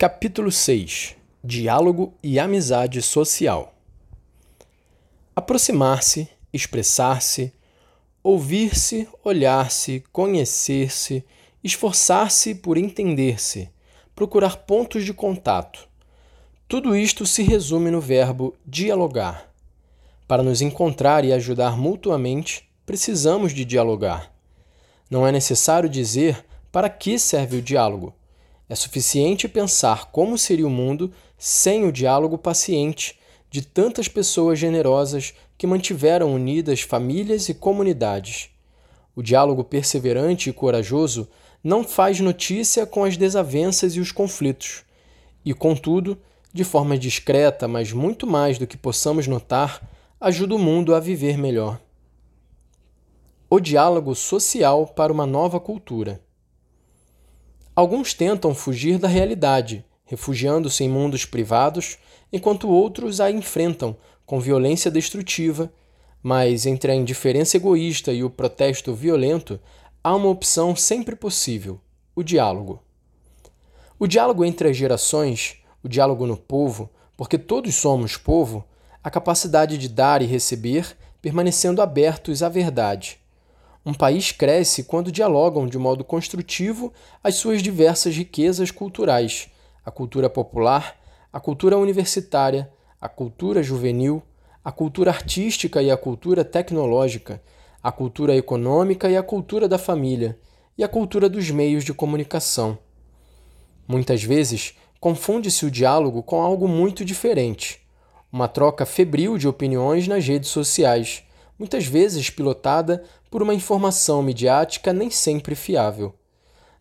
Capítulo 6 Diálogo e amizade social. Aproximar-se, expressar-se, ouvir-se, olhar-se, conhecer-se, esforçar-se por entender-se, procurar pontos de contato. Tudo isto se resume no verbo dialogar. Para nos encontrar e ajudar mutuamente, precisamos de dialogar. Não é necessário dizer para que serve o diálogo é suficiente pensar como seria o mundo sem o diálogo paciente de tantas pessoas generosas que mantiveram unidas famílias e comunidades. O diálogo perseverante e corajoso não faz notícia com as desavenças e os conflitos, e, contudo, de forma discreta, mas muito mais do que possamos notar, ajuda o mundo a viver melhor. O diálogo social para uma nova cultura. Alguns tentam fugir da realidade, refugiando-se em mundos privados, enquanto outros a enfrentam com violência destrutiva. Mas entre a indiferença egoísta e o protesto violento, há uma opção sempre possível: o diálogo. O diálogo entre as gerações, o diálogo no povo, porque todos somos povo, a capacidade de dar e receber, permanecendo abertos à verdade, um país cresce quando dialogam de modo construtivo as suas diversas riquezas culturais, a cultura popular, a cultura universitária, a cultura juvenil, a cultura artística e a cultura tecnológica, a cultura econômica e a cultura da família, e a cultura dos meios de comunicação. Muitas vezes, confunde-se o diálogo com algo muito diferente, uma troca febril de opiniões nas redes sociais muitas vezes pilotada por uma informação midiática nem sempre fiável.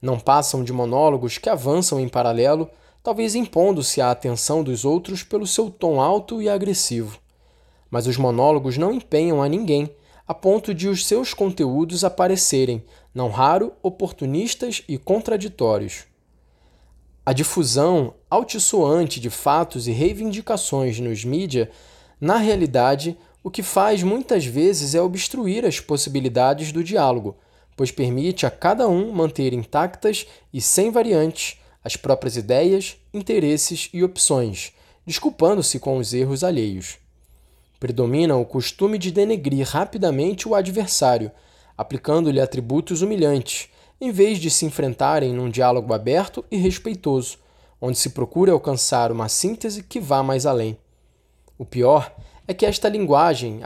Não passam de monólogos que avançam em paralelo, talvez impondo-se à atenção dos outros pelo seu tom alto e agressivo. Mas os monólogos não empenham a ninguém, a ponto de os seus conteúdos aparecerem, não raro, oportunistas e contraditórios. A difusão altissonante de fatos e reivindicações nos mídia, na realidade, o que faz muitas vezes é obstruir as possibilidades do diálogo, pois permite a cada um manter intactas e sem variantes as próprias ideias, interesses e opções, desculpando-se com os erros alheios. Predomina o costume de denegrir rapidamente o adversário, aplicando-lhe atributos humilhantes, em vez de se enfrentarem num diálogo aberto e respeitoso, onde se procura alcançar uma síntese que vá mais além. O pior que esta linguagem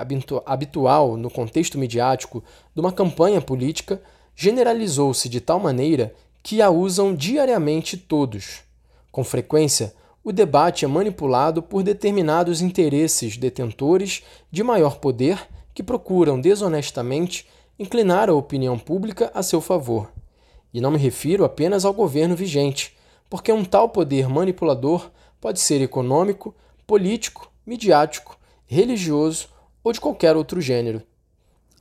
habitual no contexto midiático de uma campanha política generalizou-se de tal maneira que a usam diariamente todos. Com frequência, o debate é manipulado por determinados interesses detentores de maior poder que procuram desonestamente inclinar a opinião pública a seu favor. E não me refiro apenas ao governo vigente, porque um tal poder manipulador pode ser econômico, político, midiático religioso ou de qualquer outro gênero.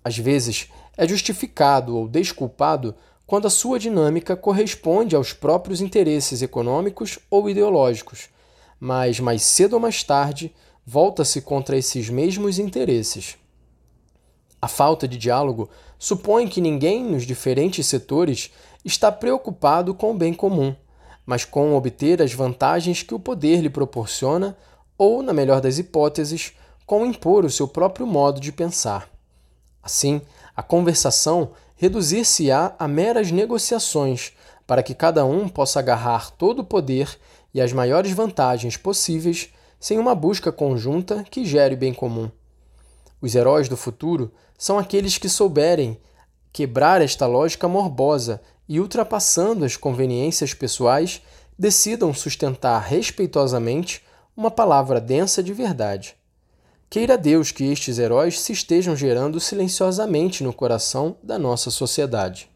Às vezes, é justificado ou desculpado quando a sua dinâmica corresponde aos próprios interesses econômicos ou ideológicos, mas mais cedo ou mais tarde volta-se contra esses mesmos interesses. A falta de diálogo supõe que ninguém nos diferentes setores está preocupado com o bem comum, mas com obter as vantagens que o poder lhe proporciona ou, na melhor das hipóteses, com impor o seu próprio modo de pensar. Assim, a conversação reduzir-se-á a meras negociações para que cada um possa agarrar todo o poder e as maiores vantagens possíveis sem uma busca conjunta que gere bem comum. Os heróis do futuro são aqueles que souberem quebrar esta lógica morbosa e, ultrapassando as conveniências pessoais, decidam sustentar respeitosamente uma palavra densa de verdade. Queira Deus que estes heróis se estejam gerando silenciosamente no coração da nossa sociedade.